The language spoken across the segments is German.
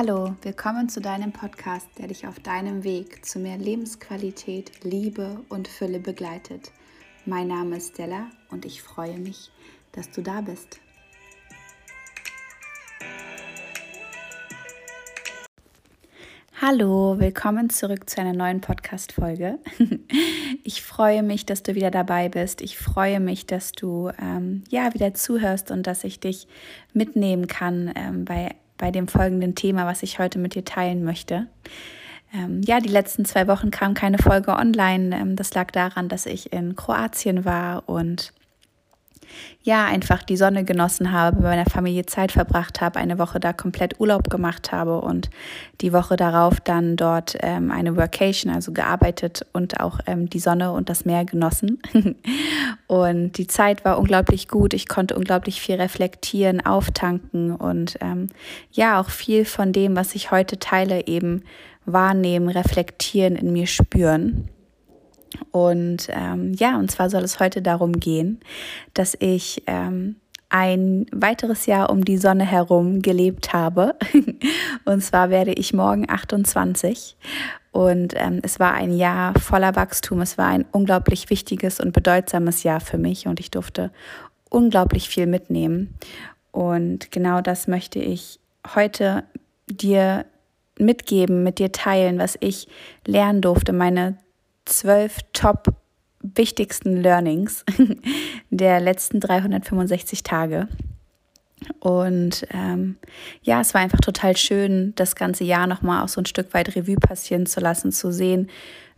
Hallo, willkommen zu deinem Podcast, der dich auf deinem Weg zu mehr Lebensqualität, Liebe und Fülle begleitet. Mein Name ist Stella und ich freue mich, dass du da bist. Hallo, willkommen zurück zu einer neuen Podcast-Folge. Ich freue mich, dass du wieder dabei bist. Ich freue mich, dass du ähm, ja wieder zuhörst und dass ich dich mitnehmen kann ähm, bei bei dem folgenden Thema, was ich heute mit dir teilen möchte. Ähm, ja, die letzten zwei Wochen kam keine Folge online. Ähm, das lag daran, dass ich in Kroatien war und ja, einfach die Sonne genossen habe, bei meiner Familie Zeit verbracht habe, eine Woche da komplett Urlaub gemacht habe und die Woche darauf dann dort ähm, eine Workation, also gearbeitet und auch ähm, die Sonne und das Meer genossen. und die Zeit war unglaublich gut. Ich konnte unglaublich viel reflektieren, auftanken und ähm, ja, auch viel von dem, was ich heute teile, eben wahrnehmen, reflektieren, in mir spüren. Und ähm, ja, und zwar soll es heute darum gehen, dass ich ähm, ein weiteres Jahr um die Sonne herum gelebt habe. und zwar werde ich morgen 28. Und ähm, es war ein Jahr voller Wachstum. Es war ein unglaublich wichtiges und bedeutsames Jahr für mich und ich durfte unglaublich viel mitnehmen. Und genau das möchte ich heute dir mitgeben, mit dir teilen, was ich lernen durfte, meine zwölf top wichtigsten Learnings der letzten 365 Tage. Und ähm, ja, es war einfach total schön, das ganze Jahr nochmal auch so ein Stück weit Revue passieren zu lassen, zu sehen,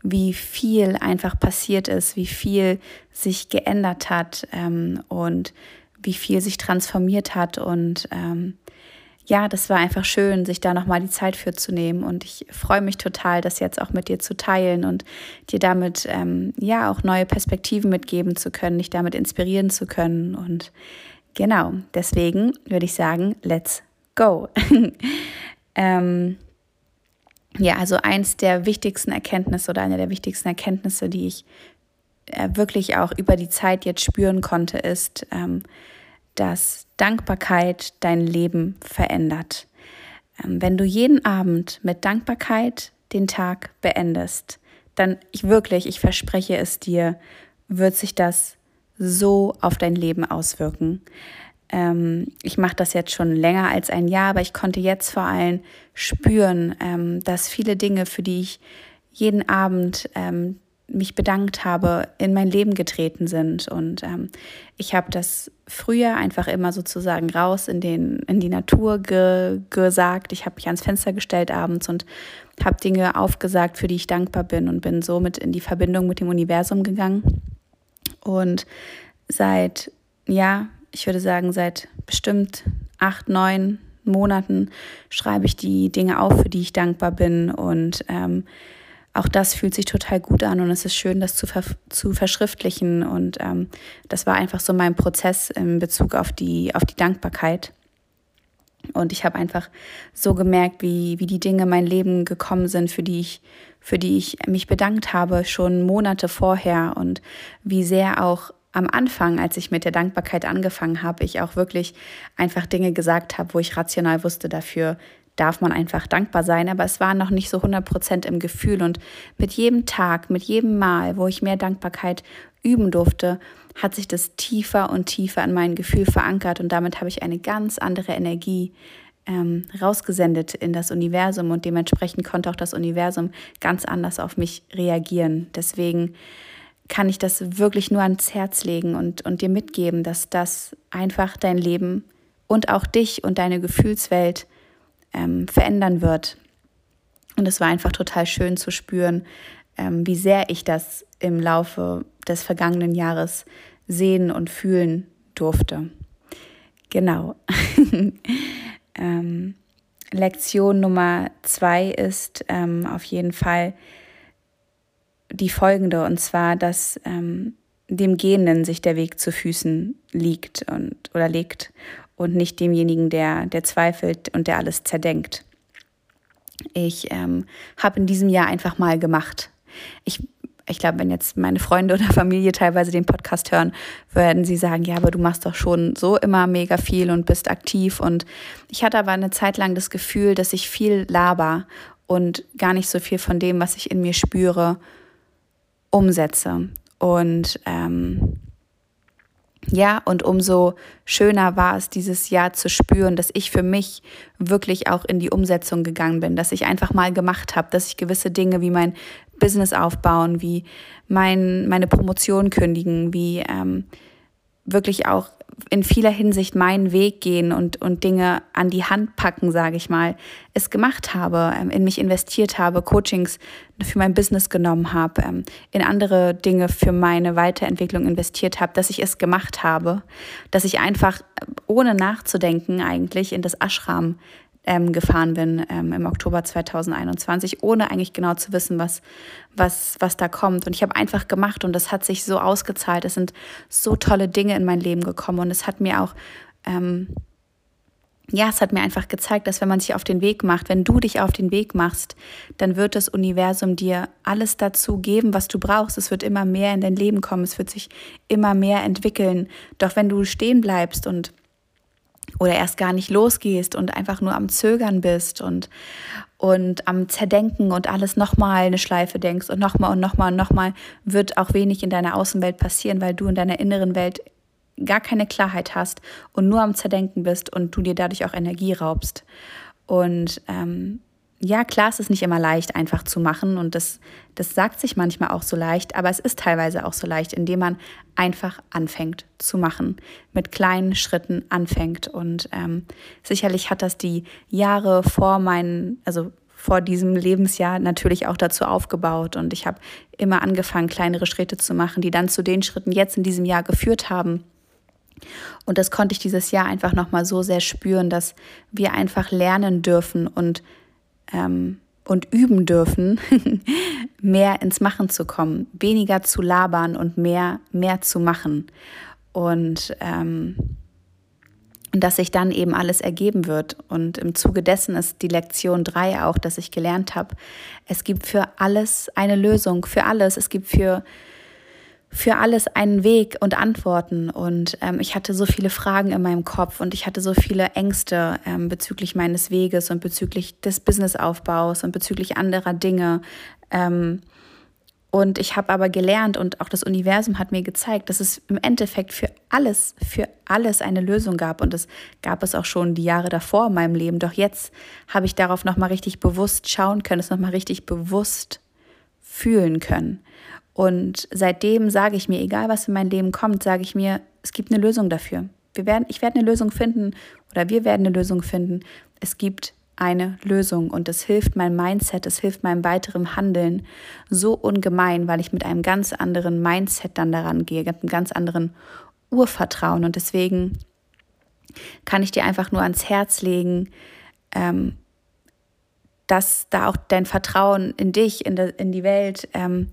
wie viel einfach passiert ist, wie viel sich geändert hat ähm, und wie viel sich transformiert hat und ähm, ja, das war einfach schön, sich da nochmal die Zeit für zu nehmen. Und ich freue mich total, das jetzt auch mit dir zu teilen und dir damit ähm, ja auch neue Perspektiven mitgeben zu können, dich damit inspirieren zu können. Und genau, deswegen würde ich sagen, let's go. ähm, ja, also eins der wichtigsten Erkenntnisse oder eine der wichtigsten Erkenntnisse, die ich äh, wirklich auch über die Zeit jetzt spüren konnte, ist, ähm, dass Dankbarkeit dein Leben verändert. Ähm, wenn du jeden Abend mit Dankbarkeit den Tag beendest, dann ich wirklich, ich verspreche es dir, wird sich das so auf dein Leben auswirken. Ähm, ich mache das jetzt schon länger als ein Jahr, aber ich konnte jetzt vor allem spüren, ähm, dass viele Dinge, für die ich jeden Abend mich bedankt habe, in mein Leben getreten sind. Und ähm, ich habe das früher einfach immer sozusagen raus in, den, in die Natur ge, gesagt. Ich habe mich ans Fenster gestellt abends und habe Dinge aufgesagt, für die ich dankbar bin und bin somit in die Verbindung mit dem Universum gegangen. Und seit, ja, ich würde sagen, seit bestimmt acht, neun Monaten schreibe ich die Dinge auf, für die ich dankbar bin und ähm, auch das fühlt sich total gut an und es ist schön, das zu, ver zu verschriftlichen. Und ähm, das war einfach so mein Prozess in Bezug auf die, auf die Dankbarkeit. Und ich habe einfach so gemerkt, wie, wie die Dinge in mein Leben gekommen sind, für die ich, für die ich mich bedankt habe, schon Monate vorher und wie sehr auch am Anfang, als ich mit der Dankbarkeit angefangen habe, ich auch wirklich einfach Dinge gesagt habe, wo ich rational wusste, dafür darf man einfach dankbar sein, aber es war noch nicht so 100 Prozent im Gefühl. Und mit jedem Tag, mit jedem Mal, wo ich mehr Dankbarkeit üben durfte, hat sich das tiefer und tiefer in mein Gefühl verankert. Und damit habe ich eine ganz andere Energie ähm, rausgesendet in das Universum. Und dementsprechend konnte auch das Universum ganz anders auf mich reagieren. Deswegen kann ich das wirklich nur ans Herz legen und, und dir mitgeben, dass das einfach dein Leben und auch dich und deine Gefühlswelt ähm, verändern wird. Und es war einfach total schön zu spüren, ähm, wie sehr ich das im Laufe des vergangenen Jahres sehen und fühlen durfte. Genau. ähm, Lektion Nummer zwei ist ähm, auf jeden Fall die folgende, und zwar, dass ähm, dem Gehenden sich der Weg zu Füßen liegt und oder legt und nicht demjenigen, der, der zweifelt und der alles zerdenkt. Ich ähm, habe in diesem Jahr einfach mal gemacht. Ich ich glaube, wenn jetzt meine Freunde oder Familie teilweise den Podcast hören, werden sie sagen, ja, aber du machst doch schon so immer mega viel und bist aktiv. Und ich hatte aber eine Zeit lang das Gefühl, dass ich viel laber und gar nicht so viel von dem, was ich in mir spüre, umsetze. Und ähm, ja, und umso schöner war es dieses Jahr zu spüren, dass ich für mich wirklich auch in die Umsetzung gegangen bin, dass ich einfach mal gemacht habe, dass ich gewisse Dinge wie mein Business aufbauen, wie mein, meine Promotion kündigen, wie ähm, wirklich auch in vieler Hinsicht meinen Weg gehen und, und Dinge an die Hand packen, sage ich mal, es gemacht habe, ähm, in mich investiert habe, Coachings für mein Business genommen habe, ähm, in andere Dinge für meine Weiterentwicklung investiert habe, dass ich es gemacht habe, dass ich einfach ohne nachzudenken eigentlich in das Ashram ähm, gefahren bin ähm, im Oktober 2021, ohne eigentlich genau zu wissen, was, was, was da kommt. Und ich habe einfach gemacht und das hat sich so ausgezahlt. Es sind so tolle Dinge in mein Leben gekommen und es hat mir auch, ähm, ja, es hat mir einfach gezeigt, dass wenn man sich auf den Weg macht, wenn du dich auf den Weg machst, dann wird das Universum dir alles dazu geben, was du brauchst. Es wird immer mehr in dein Leben kommen, es wird sich immer mehr entwickeln. Doch wenn du stehen bleibst und oder erst gar nicht losgehst und einfach nur am Zögern bist und, und am Zerdenken und alles nochmal eine Schleife denkst und nochmal und nochmal und nochmal, wird auch wenig in deiner Außenwelt passieren, weil du in deiner inneren Welt gar keine Klarheit hast und nur am Zerdenken bist und du dir dadurch auch Energie raubst. Und ähm, ja, klar, es ist nicht immer leicht, einfach zu machen und das, das sagt sich manchmal auch so leicht, aber es ist teilweise auch so leicht, indem man einfach anfängt zu machen, mit kleinen Schritten anfängt. Und ähm, sicherlich hat das die Jahre vor meinen, also vor diesem Lebensjahr natürlich auch dazu aufgebaut und ich habe immer angefangen, kleinere Schritte zu machen, die dann zu den Schritten jetzt in diesem Jahr geführt haben. Und das konnte ich dieses Jahr einfach nochmal so sehr spüren, dass wir einfach lernen dürfen und ähm, und üben dürfen, mehr ins Machen zu kommen, weniger zu labern und mehr, mehr zu machen. Und, ähm, dass sich dann eben alles ergeben wird. Und im Zuge dessen ist die Lektion 3 auch, dass ich gelernt habe, es gibt für alles eine Lösung, für alles. Es gibt für für alles einen Weg und Antworten. Und ähm, ich hatte so viele Fragen in meinem Kopf und ich hatte so viele Ängste ähm, bezüglich meines Weges und bezüglich des Businessaufbaus und bezüglich anderer Dinge. Ähm, und ich habe aber gelernt und auch das Universum hat mir gezeigt, dass es im Endeffekt für alles, für alles eine Lösung gab. Und das gab es auch schon die Jahre davor in meinem Leben. Doch jetzt habe ich darauf nochmal richtig bewusst schauen können, es nochmal richtig bewusst fühlen können. Und seitdem sage ich mir, egal was in mein Leben kommt, sage ich mir, es gibt eine Lösung dafür. Wir werden, ich werde eine Lösung finden oder wir werden eine Lösung finden. Es gibt eine Lösung und es hilft meinem Mindset, es hilft meinem weiteren Handeln so ungemein, weil ich mit einem ganz anderen Mindset dann daran gehe, mit einem ganz anderen Urvertrauen. Und deswegen kann ich dir einfach nur ans Herz legen, ähm, dass da auch dein Vertrauen in dich, in, de, in die Welt, ähm,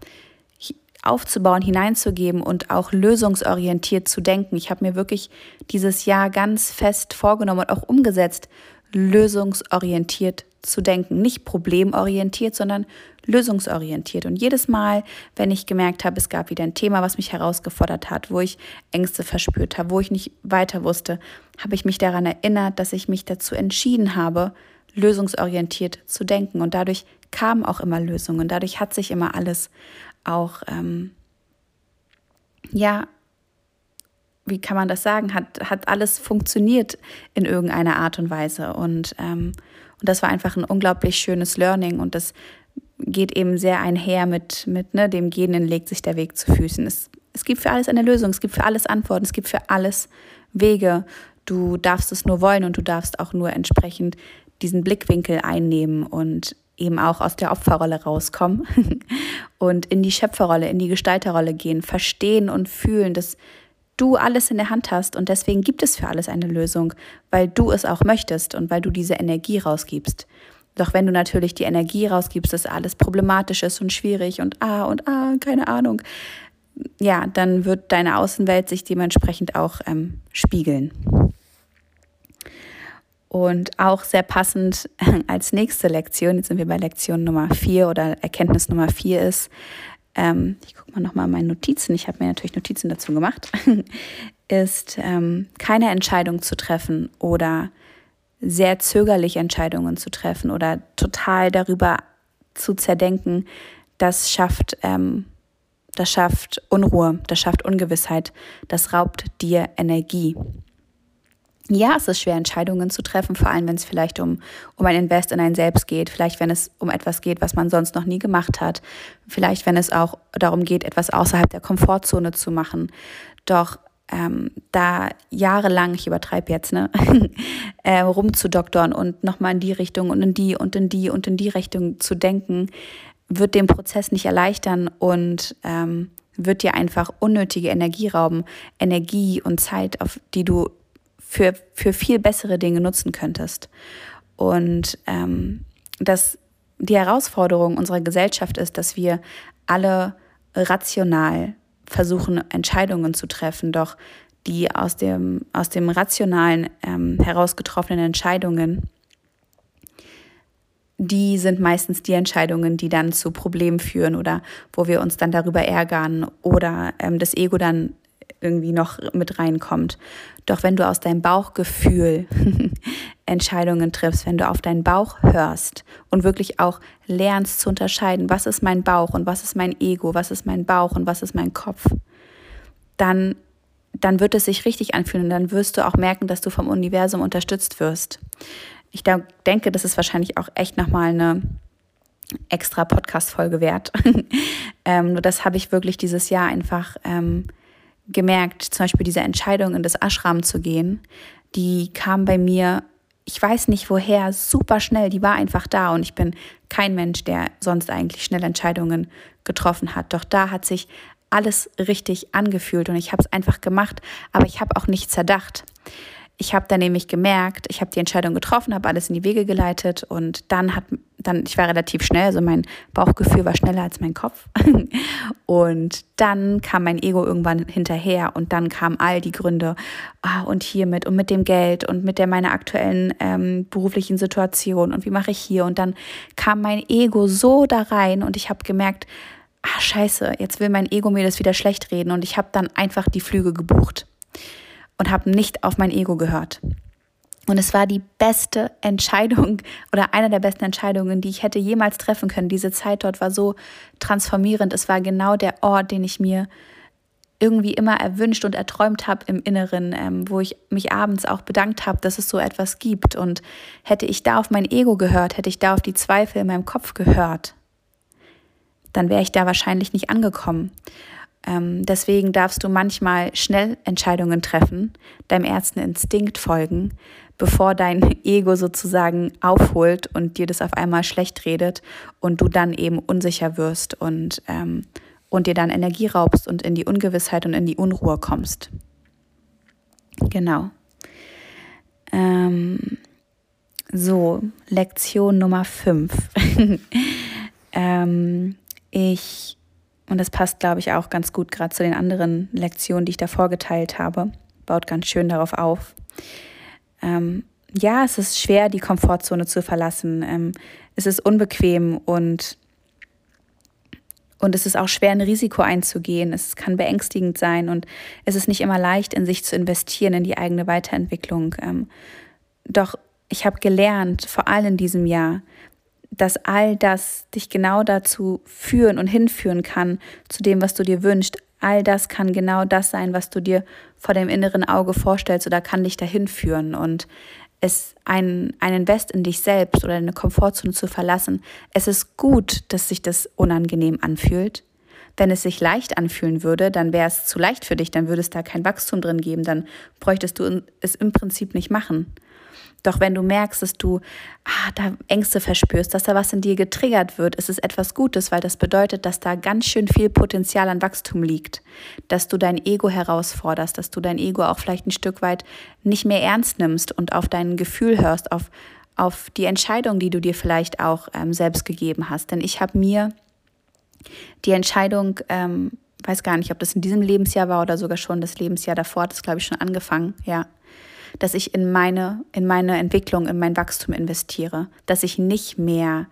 aufzubauen, hineinzugeben und auch lösungsorientiert zu denken. Ich habe mir wirklich dieses Jahr ganz fest vorgenommen und auch umgesetzt, lösungsorientiert zu denken. Nicht problemorientiert, sondern lösungsorientiert. Und jedes Mal, wenn ich gemerkt habe, es gab wieder ein Thema, was mich herausgefordert hat, wo ich Ängste verspürt habe, wo ich nicht weiter wusste, habe ich mich daran erinnert, dass ich mich dazu entschieden habe, lösungsorientiert zu denken. Und dadurch kamen auch immer Lösungen. Dadurch hat sich immer alles auch, ähm, ja, wie kann man das sagen, hat, hat alles funktioniert in irgendeiner Art und Weise. Und, ähm, und das war einfach ein unglaublich schönes Learning und das geht eben sehr einher mit, mit ne, dem Genen legt sich der Weg zu Füßen. Es, es gibt für alles eine Lösung, es gibt für alles Antworten, es gibt für alles Wege. Du darfst es nur wollen und du darfst auch nur entsprechend diesen Blickwinkel einnehmen und eben auch aus der Opferrolle rauskommen und in die Schöpferrolle, in die Gestalterrolle gehen, verstehen und fühlen, dass du alles in der Hand hast und deswegen gibt es für alles eine Lösung, weil du es auch möchtest und weil du diese Energie rausgibst. Doch wenn du natürlich die Energie rausgibst, dass alles problematisch ist und schwierig und ah und ah, keine Ahnung, ja, dann wird deine Außenwelt sich dementsprechend auch ähm, spiegeln. Und auch sehr passend als nächste Lektion, jetzt sind wir bei Lektion Nummer vier oder Erkenntnis Nummer vier ist, ähm, ich gucke mal nochmal meine Notizen, ich habe mir natürlich Notizen dazu gemacht, ist ähm, keine Entscheidung zu treffen oder sehr zögerlich Entscheidungen zu treffen oder total darüber zu zerdenken, das schafft, ähm, das schafft Unruhe, das schafft Ungewissheit, das raubt dir Energie. Ja, es ist schwer, Entscheidungen zu treffen, vor allem wenn es vielleicht um, um ein Invest in ein Selbst geht, vielleicht wenn es um etwas geht, was man sonst noch nie gemacht hat, vielleicht wenn es auch darum geht, etwas außerhalb der Komfortzone zu machen. Doch ähm, da jahrelang, ich übertreibe jetzt, ne, äh, rumzudoktern und nochmal in die Richtung und in die und in die und in die Richtung zu denken, wird den Prozess nicht erleichtern und ähm, wird dir einfach unnötige Energie rauben, Energie und Zeit, auf die du für, für viel bessere Dinge nutzen könntest. Und ähm, dass die Herausforderung unserer Gesellschaft ist, dass wir alle rational versuchen, Entscheidungen zu treffen, doch die aus dem, aus dem rationalen ähm, herausgetroffenen Entscheidungen, die sind meistens die Entscheidungen, die dann zu Problemen führen oder wo wir uns dann darüber ärgern oder ähm, das Ego dann irgendwie noch mit reinkommt. Doch wenn du aus deinem Bauchgefühl Entscheidungen triffst, wenn du auf deinen Bauch hörst und wirklich auch lernst zu unterscheiden, was ist mein Bauch und was ist mein Ego, was ist mein Bauch und was ist mein Kopf, dann, dann wird es sich richtig anfühlen und dann wirst du auch merken, dass du vom Universum unterstützt wirst. Ich denke, das ist wahrscheinlich auch echt nochmal eine extra Podcast-Folge wert. ähm, nur das habe ich wirklich dieses Jahr einfach ähm, gemerkt, zum Beispiel diese Entscheidung in das Ashram zu gehen, die kam bei mir, ich weiß nicht woher, super schnell, die war einfach da und ich bin kein Mensch, der sonst eigentlich schnell Entscheidungen getroffen hat. Doch da hat sich alles richtig angefühlt und ich habe es einfach gemacht, aber ich habe auch nicht zerdacht. Ich habe dann nämlich gemerkt, ich habe die Entscheidung getroffen, habe alles in die Wege geleitet und dann hat dann ich war relativ schnell, also mein Bauchgefühl war schneller als mein Kopf. und dann kam mein Ego irgendwann hinterher und dann kamen all die Gründe ah, und hiermit und mit dem Geld und mit der meiner aktuellen ähm, beruflichen Situation und wie mache ich hier und dann kam mein Ego so da rein und ich habe gemerkt, ah scheiße, jetzt will mein Ego mir das wieder schlecht reden und ich habe dann einfach die Flüge gebucht und habe nicht auf mein Ego gehört. Und es war die beste Entscheidung oder eine der besten Entscheidungen, die ich hätte jemals treffen können. Diese Zeit dort war so transformierend. Es war genau der Ort, den ich mir irgendwie immer erwünscht und erträumt habe im Inneren, ähm, wo ich mich abends auch bedankt habe, dass es so etwas gibt. Und hätte ich da auf mein Ego gehört, hätte ich da auf die Zweifel in meinem Kopf gehört, dann wäre ich da wahrscheinlich nicht angekommen. Ähm, deswegen darfst du manchmal schnell Entscheidungen treffen, deinem ersten Instinkt folgen, bevor dein Ego sozusagen aufholt und dir das auf einmal schlecht redet und du dann eben unsicher wirst und, ähm, und dir dann Energie raubst und in die Ungewissheit und in die Unruhe kommst. Genau. Ähm, so, Lektion Nummer 5. ähm, ich und das passt, glaube ich, auch ganz gut gerade zu den anderen Lektionen, die ich da vorgeteilt habe. Baut ganz schön darauf auf. Ähm, ja, es ist schwer, die Komfortzone zu verlassen. Ähm, es ist unbequem und, und es ist auch schwer, ein Risiko einzugehen. Es kann beängstigend sein und es ist nicht immer leicht, in sich zu investieren, in die eigene Weiterentwicklung. Ähm, doch ich habe gelernt, vor allem in diesem Jahr, dass all das dich genau dazu führen und hinführen kann, zu dem, was du dir wünschst. All das kann genau das sein, was du dir vor dem inneren Auge vorstellst oder kann dich dahin führen. Und es ein, ein Invest in dich selbst oder eine Komfortzone zu verlassen, es ist gut, dass sich das unangenehm anfühlt. Wenn es sich leicht anfühlen würde, dann wäre es zu leicht für dich, dann würde es da kein Wachstum drin geben, dann bräuchtest du es im Prinzip nicht machen. Doch wenn du merkst, dass du ah, da Ängste verspürst, dass da was in dir getriggert wird, ist es etwas Gutes, weil das bedeutet, dass da ganz schön viel Potenzial an Wachstum liegt. Dass du dein Ego herausforderst, dass du dein Ego auch vielleicht ein Stück weit nicht mehr ernst nimmst und auf dein Gefühl hörst, auf, auf die Entscheidung, die du dir vielleicht auch ähm, selbst gegeben hast. Denn ich habe mir die Entscheidung, ähm, weiß gar nicht, ob das in diesem Lebensjahr war oder sogar schon das Lebensjahr davor, das glaube ich schon angefangen, ja dass ich in meine, in meine Entwicklung, in mein Wachstum investiere, dass ich nicht mehr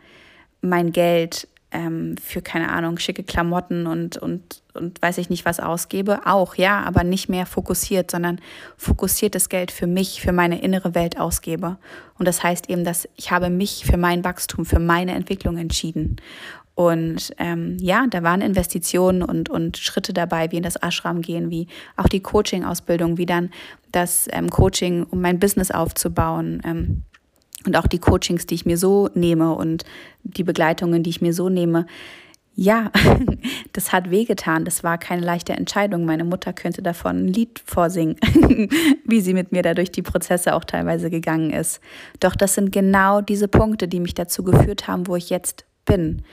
mein Geld ähm, für, keine Ahnung, schicke Klamotten und, und, und weiß ich nicht was ausgebe. Auch, ja, aber nicht mehr fokussiert, sondern fokussiertes Geld für mich, für meine innere Welt ausgebe. Und das heißt eben, dass ich habe mich für mein Wachstum, für meine Entwicklung entschieden. Und ähm, ja, da waren Investitionen und, und Schritte dabei, wie in das Ashram gehen, wie auch die Coaching-Ausbildung, wie dann das ähm, Coaching, um mein Business aufzubauen. Ähm, und auch die Coachings, die ich mir so nehme und die Begleitungen, die ich mir so nehme. Ja, das hat wehgetan. Das war keine leichte Entscheidung. Meine Mutter könnte davon ein Lied vorsingen, wie sie mit mir da durch die Prozesse auch teilweise gegangen ist. Doch das sind genau diese Punkte, die mich dazu geführt haben, wo ich jetzt bin.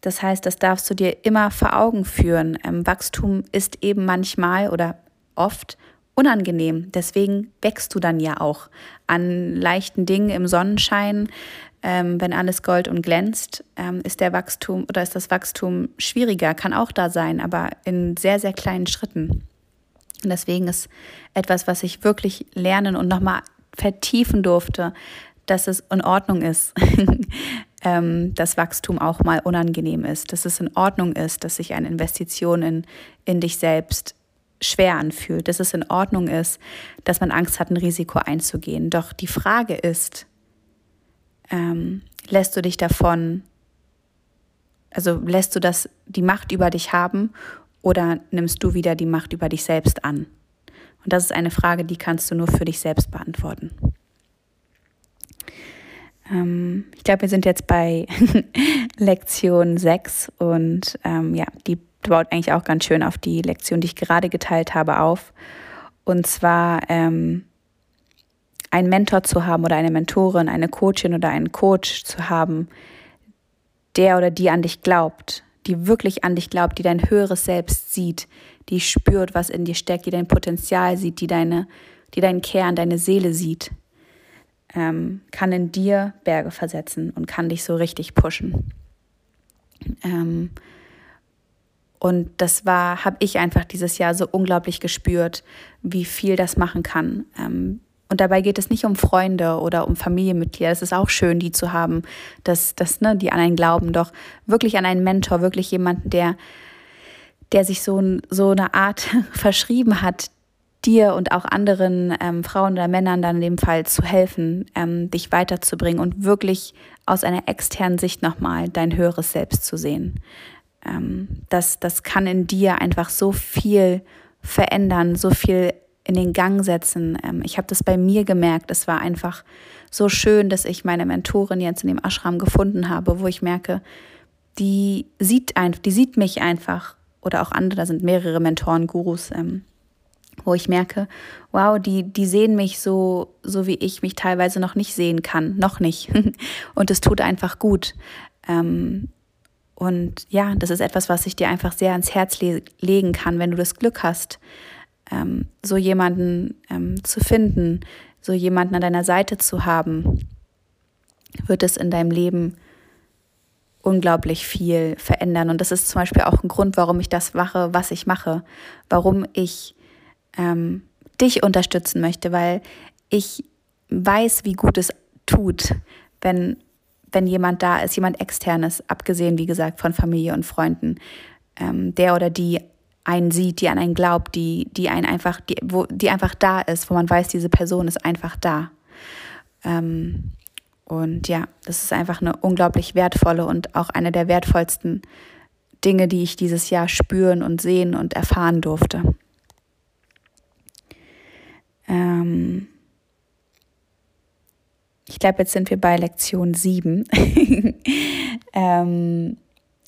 Das heißt, das darfst du dir immer vor Augen führen. Ähm, Wachstum ist eben manchmal oder oft unangenehm. Deswegen wächst du dann ja auch an leichten Dingen im Sonnenschein. Ähm, wenn alles Gold und glänzt, ähm, ist der Wachstum oder ist das Wachstum schwieriger, kann auch da sein, aber in sehr, sehr kleinen Schritten. Und deswegen ist etwas, was ich wirklich lernen und nochmal vertiefen durfte, dass es in Ordnung ist, ähm, dass Wachstum auch mal unangenehm ist, dass es in Ordnung ist, dass sich eine Investition in, in dich selbst schwer anfühlt, dass es in Ordnung ist, dass man Angst hat, ein Risiko einzugehen. Doch die Frage ist, ähm, lässt du dich davon, also lässt du das die Macht über dich haben oder nimmst du wieder die Macht über dich selbst an? Und das ist eine Frage, die kannst du nur für dich selbst beantworten. Ähm, ich glaube, wir sind jetzt bei Lektion 6 und ähm, ja, die baut eigentlich auch ganz schön auf die Lektion, die ich gerade geteilt habe, auf. Und zwar ähm, einen Mentor zu haben oder eine Mentorin, eine Coachin oder einen Coach zu haben, der oder die an dich glaubt, die wirklich an dich glaubt, die dein höheres Selbst sieht, die spürt, was in dir steckt, die dein Potenzial sieht, die deine, die deinen Kern, deine Seele sieht ähm, kann in dir Berge versetzen und kann dich so richtig pushen. Ähm, und das war, habe ich einfach dieses Jahr so unglaublich gespürt, wie viel das machen kann. Ähm, und dabei geht es nicht um Freunde oder um Familienmitglieder. Es ist auch schön, die zu haben, dass, dass ne, die an einen glauben, doch wirklich an einen Mentor, wirklich jemanden, der, der sich so, so eine Art verschrieben hat, dir und auch anderen ähm, Frauen oder Männern dann in dem Fall zu helfen, ähm, dich weiterzubringen und wirklich aus einer externen Sicht nochmal dein höheres Selbst zu sehen. Ähm, das, das kann in dir einfach so viel verändern, so viel in den Gang setzen. Ähm, ich habe das bei mir gemerkt. Es war einfach so schön, dass ich meine Mentorin jetzt in dem Ashram gefunden habe, wo ich merke, die sieht einfach, die sieht mich einfach oder auch andere, da sind mehrere Mentoren, Gurus, ähm, wo ich merke, wow, die, die sehen mich so, so wie ich mich teilweise noch nicht sehen kann, noch nicht. und es tut einfach gut. Ähm, und ja, das ist etwas, was ich dir einfach sehr ans Herz le legen kann, wenn du das Glück hast, ähm, so jemanden ähm, zu finden, so jemanden an deiner Seite zu haben, wird es in deinem Leben unglaublich viel verändern. Und das ist zum Beispiel auch ein Grund, warum ich das mache, was ich mache, warum ich ähm, dich unterstützen möchte, weil ich weiß, wie gut es tut, wenn, wenn jemand da ist, jemand externes, abgesehen, wie gesagt, von Familie und Freunden, ähm, der oder die einen sieht, die an einen glaubt, die, die einen einfach, die, wo, die einfach da ist, wo man weiß, diese Person ist einfach da. Ähm, und ja, das ist einfach eine unglaublich wertvolle und auch eine der wertvollsten Dinge, die ich dieses Jahr spüren und sehen und erfahren durfte. Ähm ich glaube, jetzt sind wir bei Lektion 7. ähm,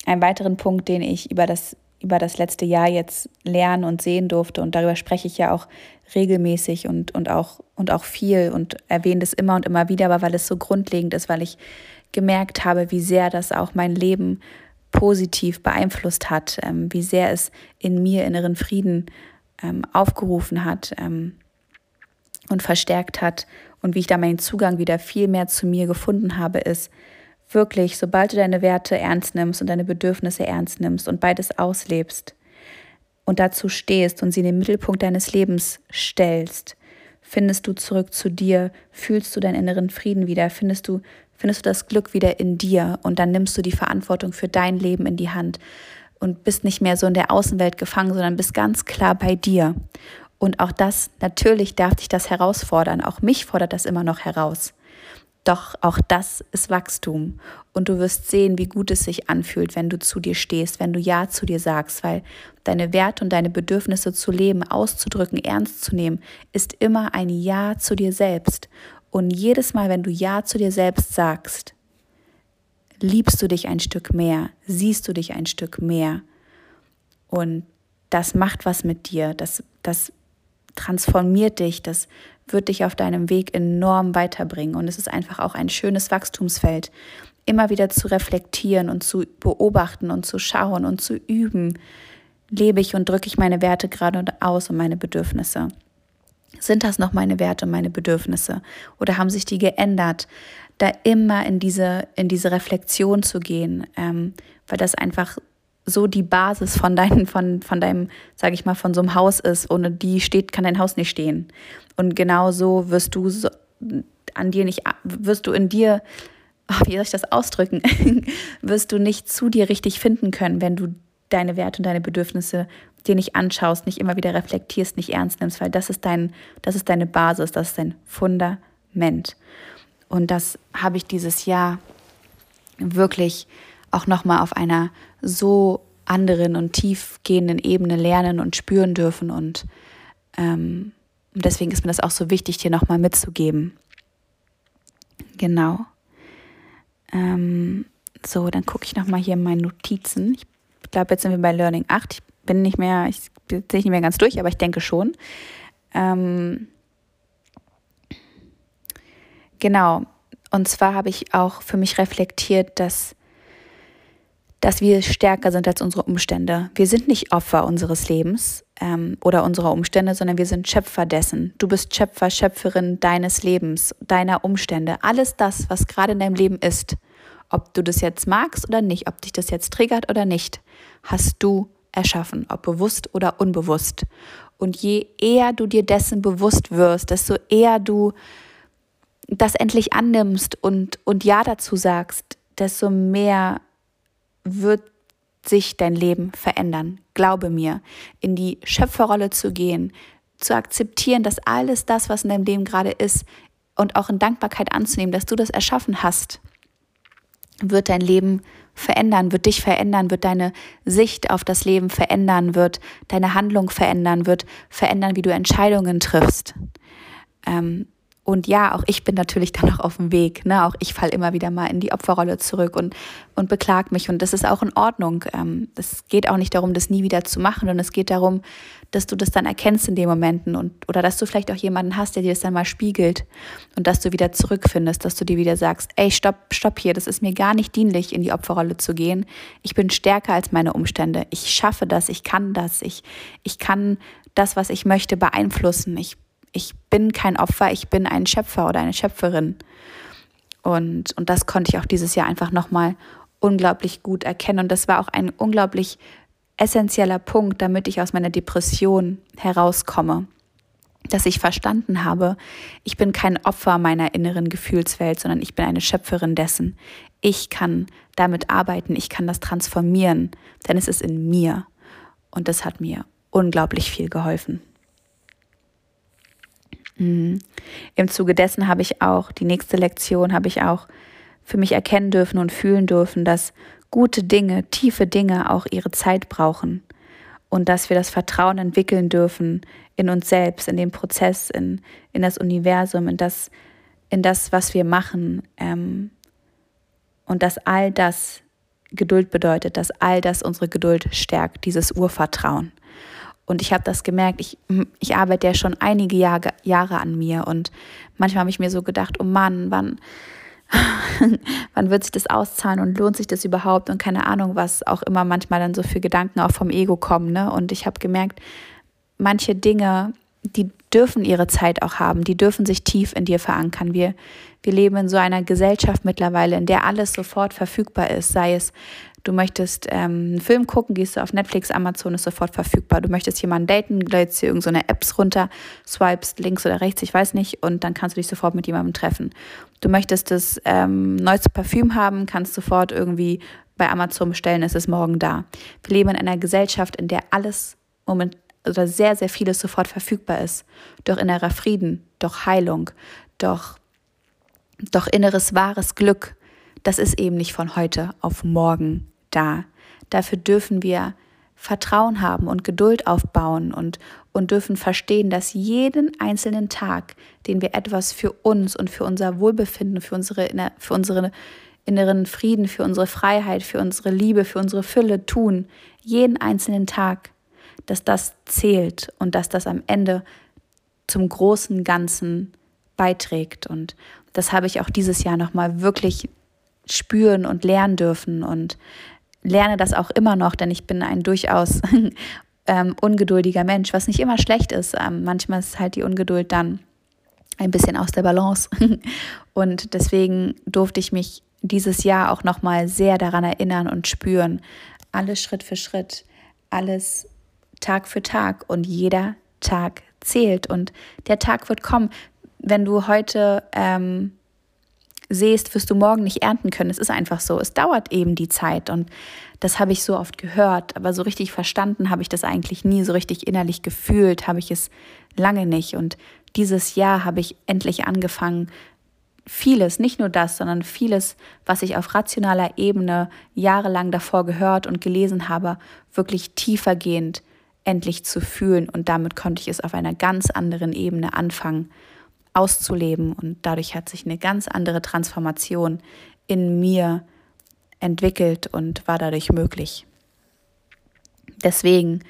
ein weiteren Punkt, den ich über das, über das letzte Jahr jetzt lernen und sehen durfte, und darüber spreche ich ja auch regelmäßig und, und, auch, und auch viel und erwähne das immer und immer wieder, aber weil es so grundlegend ist, weil ich gemerkt habe, wie sehr das auch mein Leben positiv beeinflusst hat, ähm, wie sehr es in mir inneren Frieden ähm, aufgerufen hat. Ähm, und verstärkt hat und wie ich da meinen Zugang wieder viel mehr zu mir gefunden habe, ist wirklich, sobald du deine Werte ernst nimmst und deine Bedürfnisse ernst nimmst und beides auslebst und dazu stehst und sie in den Mittelpunkt deines Lebens stellst, findest du zurück zu dir, fühlst du deinen inneren Frieden wieder, findest du findest du das Glück wieder in dir und dann nimmst du die Verantwortung für dein Leben in die Hand und bist nicht mehr so in der Außenwelt gefangen, sondern bist ganz klar bei dir. Und auch das, natürlich darf dich das herausfordern. Auch mich fordert das immer noch heraus. Doch auch das ist Wachstum. Und du wirst sehen, wie gut es sich anfühlt, wenn du zu dir stehst, wenn du Ja zu dir sagst, weil deine Werte und deine Bedürfnisse zu leben, auszudrücken, ernst zu nehmen, ist immer ein Ja zu dir selbst. Und jedes Mal, wenn du Ja zu dir selbst sagst, liebst du dich ein Stück mehr, siehst du dich ein Stück mehr. Und das macht was mit dir, das, das transformiert dich, das wird dich auf deinem Weg enorm weiterbringen. Und es ist einfach auch ein schönes Wachstumsfeld, immer wieder zu reflektieren und zu beobachten und zu schauen und zu üben. Lebe ich und drücke ich meine Werte gerade aus und meine Bedürfnisse? Sind das noch meine Werte und meine Bedürfnisse? Oder haben sich die geändert? Da immer in diese, in diese Reflexion zu gehen, ähm, weil das einfach so die Basis von, dein, von, von deinem, sage ich mal, von so einem Haus ist. Ohne die steht, kann dein Haus nicht stehen. Und genau so wirst du so, an dir nicht, wirst du in dir, oh, wie soll ich das ausdrücken, wirst du nicht zu dir richtig finden können, wenn du deine Werte und deine Bedürfnisse dir nicht anschaust, nicht immer wieder reflektierst, nicht ernst nimmst, weil das ist dein, das ist deine Basis, das ist dein Fundament. Und das habe ich dieses Jahr wirklich auch nochmal auf einer so anderen und tiefgehenden Ebene lernen und spüren dürfen. Und ähm, deswegen ist mir das auch so wichtig, dir nochmal mitzugeben. Genau. Ähm, so, dann gucke ich nochmal hier in meine Notizen. Ich glaube, jetzt sind wir bei Learning 8. Ich bin nicht mehr, ich sehe nicht mehr ganz durch, aber ich denke schon. Ähm, genau. Und zwar habe ich auch für mich reflektiert, dass dass wir stärker sind als unsere Umstände. Wir sind nicht Opfer unseres Lebens ähm, oder unserer Umstände, sondern wir sind Schöpfer dessen. Du bist Schöpfer, Schöpferin deines Lebens, deiner Umstände. Alles das, was gerade in deinem Leben ist, ob du das jetzt magst oder nicht, ob dich das jetzt triggert oder nicht, hast du erschaffen, ob bewusst oder unbewusst. Und je eher du dir dessen bewusst wirst, desto eher du das endlich annimmst und, und Ja dazu sagst, desto mehr wird sich dein Leben verändern. Glaube mir, in die Schöpferrolle zu gehen, zu akzeptieren, dass alles das, was in deinem Leben gerade ist, und auch in Dankbarkeit anzunehmen, dass du das erschaffen hast, wird dein Leben verändern, wird dich verändern, wird deine Sicht auf das Leben verändern, wird deine Handlung verändern, wird verändern, wie du Entscheidungen triffst. Ähm, und ja, auch ich bin natürlich dann noch auf dem Weg. Ne? Auch ich falle immer wieder mal in die Opferrolle zurück und, und beklag mich. Und das ist auch in Ordnung. Ähm, es geht auch nicht darum, das nie wieder zu machen. Und es geht darum, dass du das dann erkennst in den Momenten und oder dass du vielleicht auch jemanden hast, der dir das dann mal spiegelt und dass du wieder zurückfindest, dass du dir wieder sagst, ey, stopp, stopp hier, das ist mir gar nicht dienlich, in die Opferrolle zu gehen. Ich bin stärker als meine Umstände. Ich schaffe das, ich kann das, ich, ich kann das, was ich möchte, beeinflussen. Ich ich bin kein Opfer, ich bin ein Schöpfer oder eine Schöpferin. Und, und das konnte ich auch dieses Jahr einfach nochmal unglaublich gut erkennen. Und das war auch ein unglaublich essentieller Punkt, damit ich aus meiner Depression herauskomme. Dass ich verstanden habe, ich bin kein Opfer meiner inneren Gefühlswelt, sondern ich bin eine Schöpferin dessen. Ich kann damit arbeiten, ich kann das transformieren, denn es ist in mir. Und das hat mir unglaublich viel geholfen. Mhm. Im Zuge dessen habe ich auch, die nächste Lektion habe ich auch für mich erkennen dürfen und fühlen dürfen, dass gute Dinge, tiefe Dinge auch ihre Zeit brauchen und dass wir das Vertrauen entwickeln dürfen in uns selbst, in den Prozess, in, in das Universum, in das, in das, was wir machen ähm, und dass all das Geduld bedeutet, dass all das unsere Geduld stärkt, dieses Urvertrauen. Und ich habe das gemerkt, ich, ich arbeite ja schon einige Jahre, Jahre an mir und manchmal habe ich mir so gedacht, oh Mann, wann, wann wird sich das auszahlen und lohnt sich das überhaupt und keine Ahnung, was auch immer manchmal dann so für Gedanken auch vom Ego kommen. Ne? Und ich habe gemerkt, manche Dinge, die dürfen ihre Zeit auch haben, die dürfen sich tief in dir verankern. Wir, wir leben in so einer Gesellschaft mittlerweile, in der alles sofort verfügbar ist, sei es Du möchtest ähm, einen Film gucken, gehst du auf Netflix, Amazon ist sofort verfügbar. Du möchtest jemanden daten, lädst dir irgendeine so Apps runter, swipest links oder rechts, ich weiß nicht, und dann kannst du dich sofort mit jemandem treffen. Du möchtest das ähm, neueste Parfüm haben, kannst sofort irgendwie bei Amazon bestellen, es ist morgen da. Wir leben in einer Gesellschaft, in der alles moment oder sehr, sehr vieles sofort verfügbar ist. Doch innerer Frieden, doch Heilung, doch, doch inneres wahres Glück, das ist eben nicht von heute auf morgen da. Dafür dürfen wir Vertrauen haben und Geduld aufbauen und, und dürfen verstehen, dass jeden einzelnen Tag, den wir etwas für uns und für unser Wohlbefinden, für unsere, für unsere inneren Frieden, für unsere Freiheit, für unsere Liebe, für unsere Fülle tun, jeden einzelnen Tag, dass das zählt und dass das am Ende zum großen Ganzen beiträgt. Und das habe ich auch dieses Jahr nochmal wirklich spüren und lernen dürfen und lerne das auch immer noch, denn ich bin ein durchaus ähm, ungeduldiger Mensch, was nicht immer schlecht ist. Ähm, manchmal ist halt die Ungeduld dann ein bisschen aus der Balance. und deswegen durfte ich mich dieses Jahr auch nochmal sehr daran erinnern und spüren, alles Schritt für Schritt, alles Tag für Tag und jeder Tag zählt und der Tag wird kommen. Wenn du heute ähm, sähst, wirst du morgen nicht ernten können. Es ist einfach so. Es dauert eben die Zeit. Und das habe ich so oft gehört. Aber so richtig verstanden habe ich das eigentlich nie. So richtig innerlich gefühlt habe ich es lange nicht. Und dieses Jahr habe ich endlich angefangen, vieles, nicht nur das, sondern vieles, was ich auf rationaler Ebene jahrelang davor gehört und gelesen habe, wirklich tiefergehend endlich zu fühlen. Und damit konnte ich es auf einer ganz anderen Ebene anfangen auszuleben. Und dadurch hat sich eine ganz andere Transformation in mir entwickelt und war dadurch möglich. Deswegen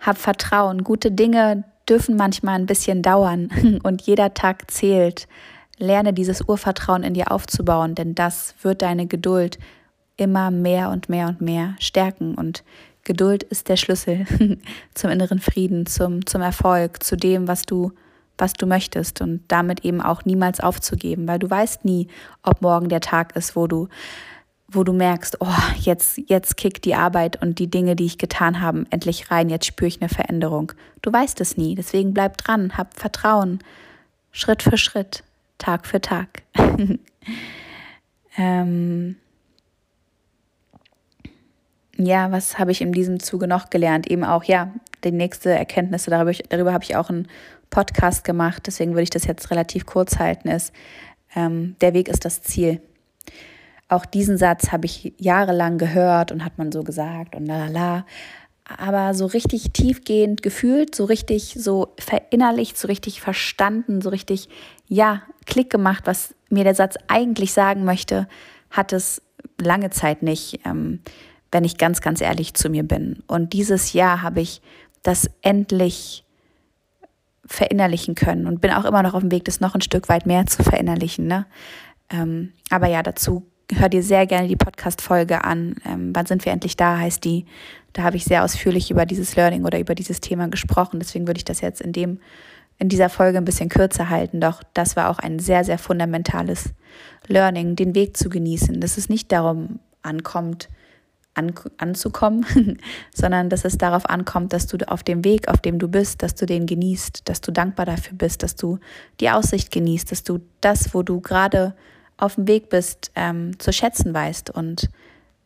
hab Vertrauen. Gute Dinge dürfen manchmal ein bisschen dauern und jeder Tag zählt. Lerne dieses Urvertrauen in dir aufzubauen, denn das wird deine Geduld immer mehr und mehr und mehr stärken. Und Geduld ist der Schlüssel zum inneren Frieden, zum, zum Erfolg, zu dem, was du was du möchtest und damit eben auch niemals aufzugeben, weil du weißt nie, ob morgen der Tag ist, wo du wo du merkst, oh, jetzt jetzt kickt die Arbeit und die Dinge, die ich getan habe, endlich rein, jetzt spüre ich eine Veränderung. Du weißt es nie, deswegen bleib dran, hab Vertrauen, Schritt für Schritt, Tag für Tag. ähm, ja, was habe ich in diesem Zuge noch gelernt? Eben auch, ja, die nächste Erkenntnisse, darüber, darüber habe ich auch einen Podcast gemacht, deswegen würde ich das jetzt relativ kurz halten, ist, ähm, der Weg ist das Ziel. Auch diesen Satz habe ich jahrelang gehört und hat man so gesagt und la la la. Aber so richtig tiefgehend gefühlt, so richtig so verinnerlicht, so richtig verstanden, so richtig, ja, Klick gemacht, was mir der Satz eigentlich sagen möchte, hat es lange Zeit nicht. Ähm, wenn ich ganz, ganz ehrlich zu mir bin. Und dieses Jahr habe ich das endlich verinnerlichen können und bin auch immer noch auf dem Weg, das noch ein Stück weit mehr zu verinnerlichen. Ne? Ähm, aber ja, dazu hör dir sehr gerne die Podcast-Folge an. Ähm, wann sind wir endlich da, heißt die. Da habe ich sehr ausführlich über dieses Learning oder über dieses Thema gesprochen. Deswegen würde ich das jetzt in dem, in dieser Folge ein bisschen kürzer halten. Doch das war auch ein sehr, sehr fundamentales Learning, den Weg zu genießen. Dass es nicht darum ankommt, an, anzukommen, sondern dass es darauf ankommt, dass du auf dem Weg, auf dem du bist, dass du den genießt, dass du dankbar dafür bist, dass du die Aussicht genießt, dass du das, wo du gerade auf dem Weg bist, ähm, zu schätzen weißt und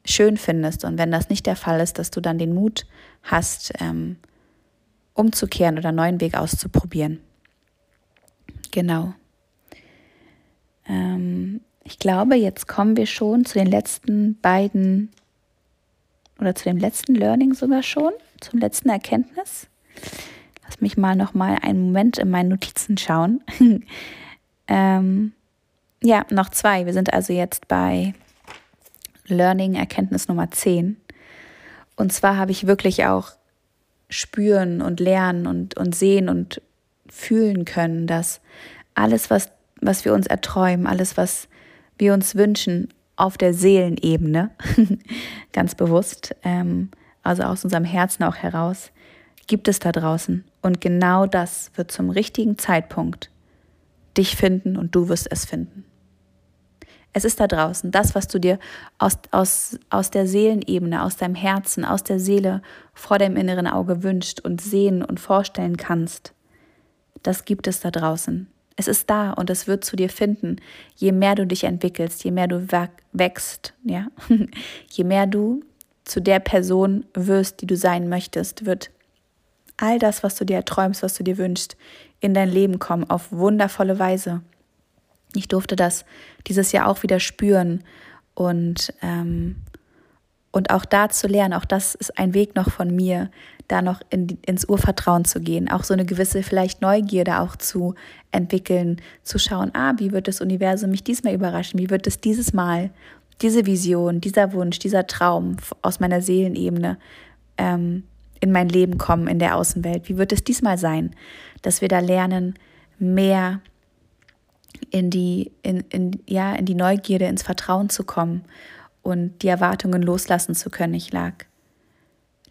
schön findest. Und wenn das nicht der Fall ist, dass du dann den Mut hast, ähm, umzukehren oder einen neuen Weg auszuprobieren. Genau. Ähm, ich glaube, jetzt kommen wir schon zu den letzten beiden oder zu dem letzten Learning sogar schon, zum letzten Erkenntnis. Lass mich mal noch mal einen Moment in meinen Notizen schauen. ähm, ja, noch zwei. Wir sind also jetzt bei Learning Erkenntnis Nummer 10. Und zwar habe ich wirklich auch spüren und lernen und, und sehen und fühlen können, dass alles, was, was wir uns erträumen, alles, was wir uns wünschen, auf der Seelenebene, ganz bewusst, ähm, also aus unserem Herzen auch heraus, gibt es da draußen. Und genau das wird zum richtigen Zeitpunkt dich finden und du wirst es finden. Es ist da draußen. Das, was du dir aus, aus, aus der Seelenebene, aus deinem Herzen, aus der Seele vor deinem inneren Auge wünscht und sehen und vorstellen kannst, das gibt es da draußen. Es ist da und es wird zu dir finden. Je mehr du dich entwickelst, je mehr du wächst, ja, je mehr du zu der Person wirst, die du sein möchtest, wird all das, was du dir träumst, was du dir wünschst, in dein Leben kommen auf wundervolle Weise. Ich durfte das dieses Jahr auch wieder spüren und, ähm, und auch da zu lernen, auch das ist ein Weg noch von mir, da noch in, ins Urvertrauen zu gehen, auch so eine gewisse vielleicht Neugierde auch zu entwickeln, zu schauen, ah, wie wird das Universum mich diesmal überraschen, wie wird es dieses Mal, diese Vision, dieser Wunsch, dieser Traum aus meiner Seelenebene ähm, in mein Leben kommen, in der Außenwelt, wie wird es diesmal sein, dass wir da lernen, mehr in die, in, in, ja, in die Neugierde, ins Vertrauen zu kommen und die Erwartungen loslassen zu können. Ich lag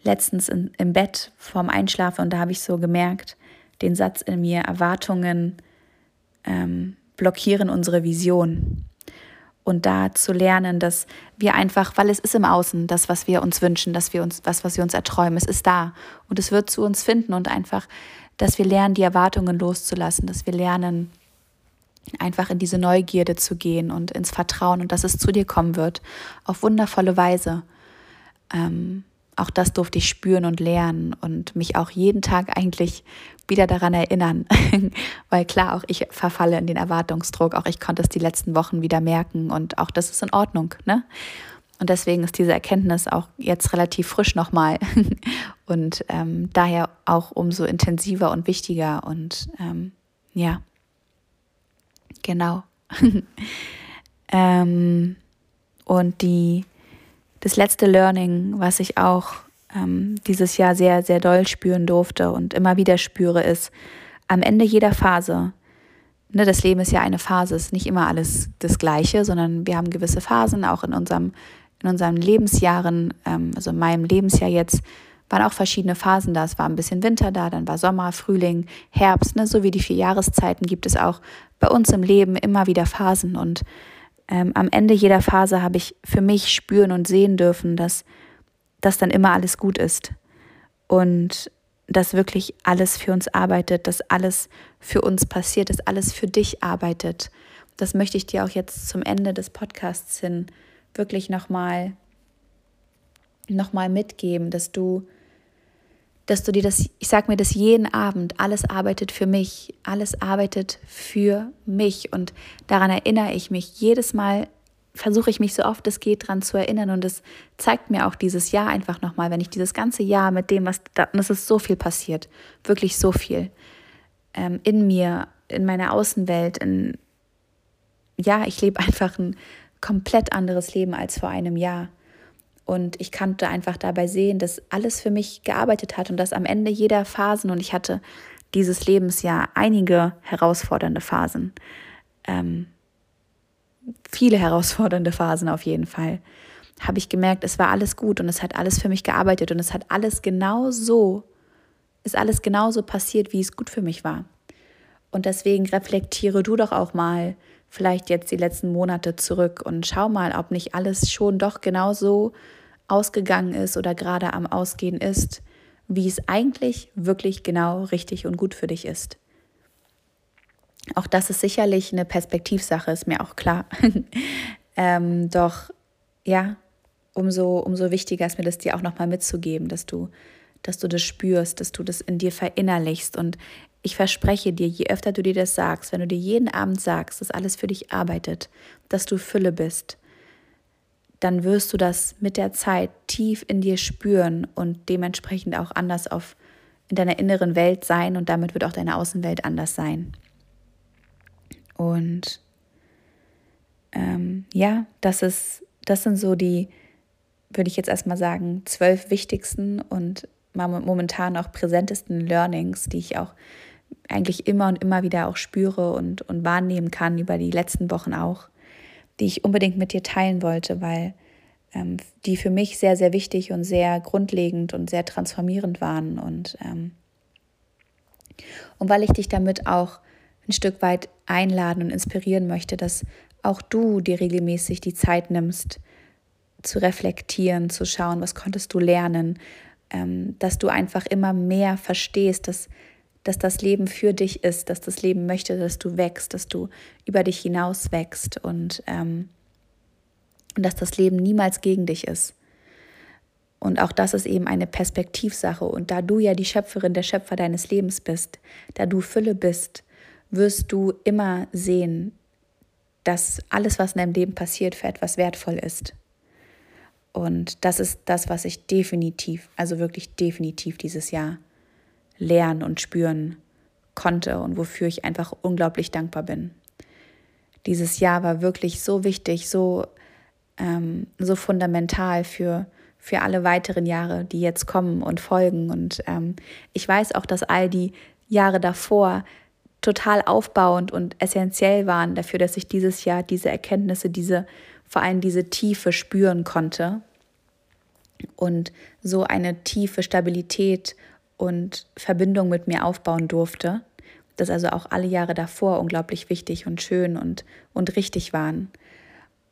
letztens in, im Bett vorm Einschlafen und da habe ich so gemerkt, den Satz in mir, Erwartungen ähm, blockieren unsere Vision. Und da zu lernen, dass wir einfach, weil es ist im Außen, das, was wir uns wünschen, dass wir uns, was, was wir uns erträumen, es ist da und es wird zu uns finden und einfach, dass wir lernen, die Erwartungen loszulassen, dass wir lernen, einfach in diese Neugierde zu gehen und ins Vertrauen und dass es zu dir kommen wird, auf wundervolle Weise. Ähm, auch das durfte ich spüren und lernen und mich auch jeden Tag eigentlich wieder daran erinnern, weil klar, auch ich verfalle in den Erwartungsdruck, auch ich konnte es die letzten Wochen wieder merken und auch das ist in Ordnung, ne? Und deswegen ist diese Erkenntnis auch jetzt relativ frisch nochmal und ähm, daher auch umso intensiver und wichtiger und ähm, ja, Genau. ähm, und die, das letzte Learning, was ich auch ähm, dieses Jahr sehr, sehr doll spüren durfte und immer wieder spüre, ist, am Ende jeder Phase, ne, das Leben ist ja eine Phase, ist nicht immer alles das Gleiche, sondern wir haben gewisse Phasen, auch in unserem in unseren Lebensjahren, ähm, also in meinem Lebensjahr jetzt, waren auch verschiedene Phasen da. Es war ein bisschen Winter da, dann war Sommer, Frühling, Herbst, ne? so wie die vier Jahreszeiten gibt es auch bei uns im Leben immer wieder Phasen. Und ähm, am Ende jeder Phase habe ich für mich spüren und sehen dürfen, dass das dann immer alles gut ist. Und dass wirklich alles für uns arbeitet, dass alles für uns passiert, dass alles für dich arbeitet. Das möchte ich dir auch jetzt zum Ende des Podcasts hin wirklich nochmal noch mal mitgeben, dass du dass du dir das, ich sag mir das jeden Abend, alles arbeitet für mich, alles arbeitet für mich. Und daran erinnere ich mich. Jedes Mal, versuche ich mich so oft es geht daran zu erinnern. Und es zeigt mir auch dieses Jahr einfach nochmal, wenn ich dieses ganze Jahr mit dem, was da, und es ist so viel passiert, wirklich so viel ähm, in mir, in meiner Außenwelt, in, ja, ich lebe einfach ein komplett anderes Leben als vor einem Jahr. Und ich konnte einfach dabei sehen, dass alles für mich gearbeitet hat und dass am Ende jeder Phasen, und ich hatte dieses Lebensjahr einige herausfordernde Phasen, ähm, viele herausfordernde Phasen auf jeden Fall, habe ich gemerkt, es war alles gut und es hat alles für mich gearbeitet und es hat alles genau so, ist alles genauso passiert, wie es gut für mich war. Und deswegen reflektiere du doch auch mal vielleicht jetzt die letzten Monate zurück und schau mal, ob nicht alles schon doch genauso ausgegangen ist oder gerade am Ausgehen ist, wie es eigentlich wirklich genau richtig und gut für dich ist. Auch das ist sicherlich eine Perspektivsache, ist mir auch klar. ähm, doch ja, umso, umso wichtiger ist mir das dir auch nochmal mitzugeben, dass du, dass du das spürst, dass du das in dir verinnerlichst. Und ich verspreche dir, je öfter du dir das sagst, wenn du dir jeden Abend sagst, dass alles für dich arbeitet, dass du Fülle bist, dann wirst du das mit der Zeit tief in dir spüren und dementsprechend auch anders auf in deiner inneren Welt sein und damit wird auch deine Außenwelt anders sein. Und ähm, ja, das ist, das sind so die, würde ich jetzt erstmal sagen, zwölf wichtigsten und momentan auch präsentesten Learnings, die ich auch eigentlich immer und immer wieder auch spüre und, und wahrnehmen kann über die letzten Wochen auch die ich unbedingt mit dir teilen wollte, weil ähm, die für mich sehr, sehr wichtig und sehr grundlegend und sehr transformierend waren. Und, ähm, und weil ich dich damit auch ein Stück weit einladen und inspirieren möchte, dass auch du dir regelmäßig die Zeit nimmst, zu reflektieren, zu schauen, was konntest du lernen, ähm, dass du einfach immer mehr verstehst, dass, dass das Leben für dich ist, dass das Leben möchte, dass du wächst, dass du über dich hinaus wächst und, ähm, dass das Leben niemals gegen dich ist. Und auch das ist eben eine Perspektivsache. Und da du ja die Schöpferin, der Schöpfer deines Lebens bist, da du Fülle bist, wirst du immer sehen, dass alles, was in deinem Leben passiert, für etwas wertvoll ist. Und das ist das, was ich definitiv, also wirklich definitiv dieses Jahr lernen und spüren konnte und wofür ich einfach unglaublich dankbar bin. Dieses Jahr war wirklich so wichtig, so, ähm, so fundamental für, für alle weiteren Jahre, die jetzt kommen und folgen. Und ähm, ich weiß auch, dass all die Jahre davor total aufbauend und essentiell waren dafür, dass ich dieses Jahr diese Erkenntnisse, diese vor allem diese Tiefe spüren konnte und so eine tiefe Stabilität und Verbindung mit mir aufbauen durfte. Das also auch alle Jahre davor unglaublich wichtig und schön und, und richtig waren.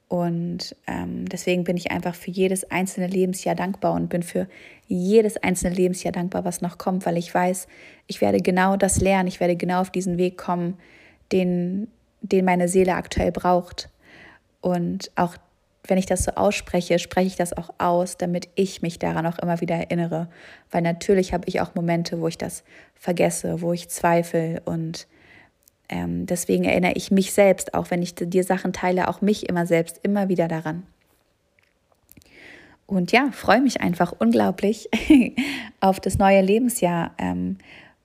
Und ähm, deswegen bin ich einfach für jedes einzelne Lebensjahr dankbar und bin für jedes einzelne Lebensjahr dankbar, was noch kommt, weil ich weiß, ich werde genau das lernen, ich werde genau auf diesen Weg kommen, den, den meine Seele aktuell braucht. Und auch wenn ich das so ausspreche, spreche ich das auch aus, damit ich mich daran auch immer wieder erinnere. Weil natürlich habe ich auch Momente, wo ich das vergesse, wo ich zweifle und ähm, deswegen erinnere ich mich selbst, auch wenn ich dir Sachen teile, auch mich immer selbst immer wieder daran. Und ja, freue mich einfach unglaublich auf das neue Lebensjahr. Ähm,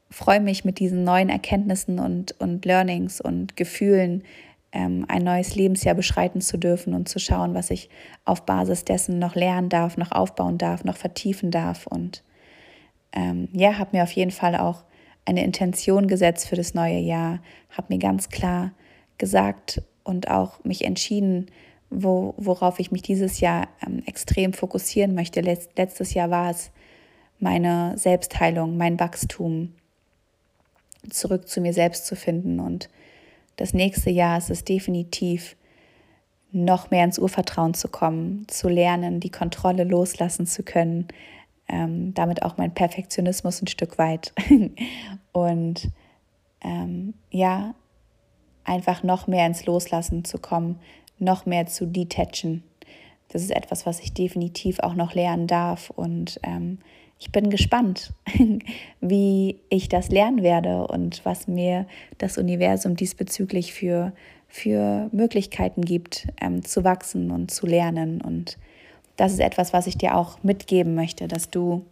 freue mich mit diesen neuen Erkenntnissen und, und Learnings und Gefühlen ähm, ein neues Lebensjahr beschreiten zu dürfen und zu schauen, was ich auf Basis dessen noch lernen darf, noch aufbauen darf, noch vertiefen darf. Und ähm, ja, habe mir auf jeden Fall auch eine Intention gesetzt für das neue Jahr, habe mir ganz klar gesagt und auch mich entschieden, wo, worauf ich mich dieses Jahr ähm, extrem fokussieren möchte. Letzt, letztes Jahr war es meine Selbstheilung, mein Wachstum, zurück zu mir selbst zu finden. Und das nächste Jahr ist es definitiv, noch mehr ins Urvertrauen zu kommen, zu lernen, die Kontrolle loslassen zu können, ähm, damit auch mein Perfektionismus ein Stück weit. und ähm, ja, einfach noch mehr ins Loslassen zu kommen, noch mehr zu detachen. Das ist etwas, was ich definitiv auch noch lernen darf. Und ähm, ich bin gespannt, wie ich das lernen werde und was mir das Universum diesbezüglich für, für Möglichkeiten gibt, ähm, zu wachsen und zu lernen. Und das ist etwas, was ich dir auch mitgeben möchte, dass du,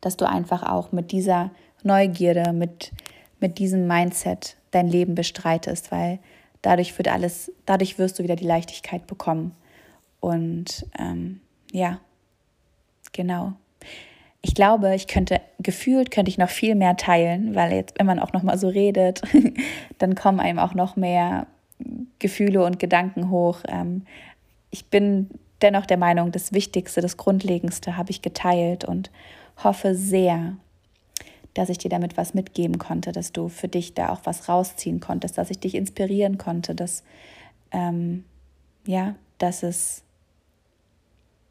dass du einfach auch mit dieser Neugierde, mit, mit diesem Mindset dein Leben bestreitest, weil dadurch wird alles, dadurch wirst du wieder die Leichtigkeit bekommen. Und ähm, ja, genau. Ich glaube, ich könnte gefühlt könnte ich noch viel mehr teilen, weil jetzt, wenn man auch noch mal so redet, dann kommen einem auch noch mehr Gefühle und Gedanken hoch. Ähm, ich bin dennoch der Meinung, das Wichtigste, das Grundlegendste habe ich geteilt und hoffe sehr, dass ich dir damit was mitgeben konnte, dass du für dich da auch was rausziehen konntest, dass ich dich inspirieren konnte, dass ähm, ja, dass es,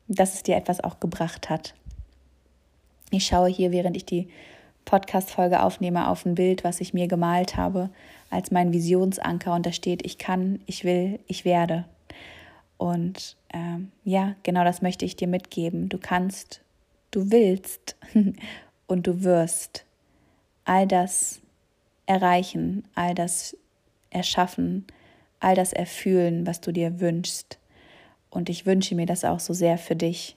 dass es dir etwas auch gebracht hat. Ich schaue hier, während ich die Podcast-Folge aufnehme, auf ein Bild, was ich mir gemalt habe, als mein Visionsanker und da steht, ich kann, ich will, ich werde. Und ähm, ja, genau das möchte ich dir mitgeben. Du kannst, du willst und du wirst all das erreichen, all das erschaffen, all das erfüllen, was du dir wünschst. Und ich wünsche mir das auch so sehr für dich.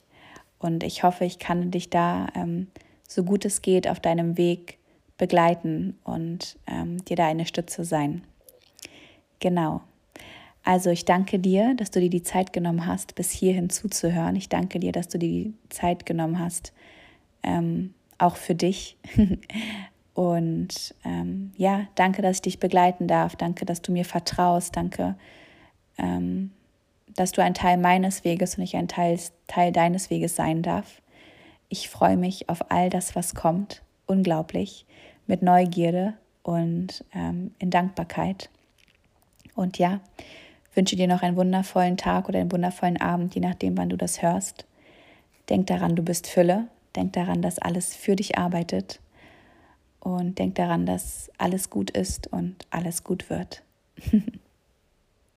Und ich hoffe, ich kann dich da ähm, so gut es geht auf deinem Weg begleiten und ähm, dir da eine Stütze sein. Genau. Also ich danke dir, dass du dir die Zeit genommen hast, bis hierhin zuzuhören. Ich danke dir, dass du dir die Zeit genommen hast, ähm, auch für dich. Und ähm, ja, danke, dass ich dich begleiten darf. Danke, dass du mir vertraust. Danke, ähm, dass du ein Teil meines Weges und ich ein Teil, Teil deines Weges sein darf. Ich freue mich auf all das, was kommt. Unglaublich. Mit Neugierde und ähm, in Dankbarkeit. Und ja, wünsche dir noch einen wundervollen Tag oder einen wundervollen Abend, je nachdem, wann du das hörst. Denk daran, du bist Fülle. Denk daran, dass alles für dich arbeitet. Und denk daran, dass alles gut ist und alles gut wird.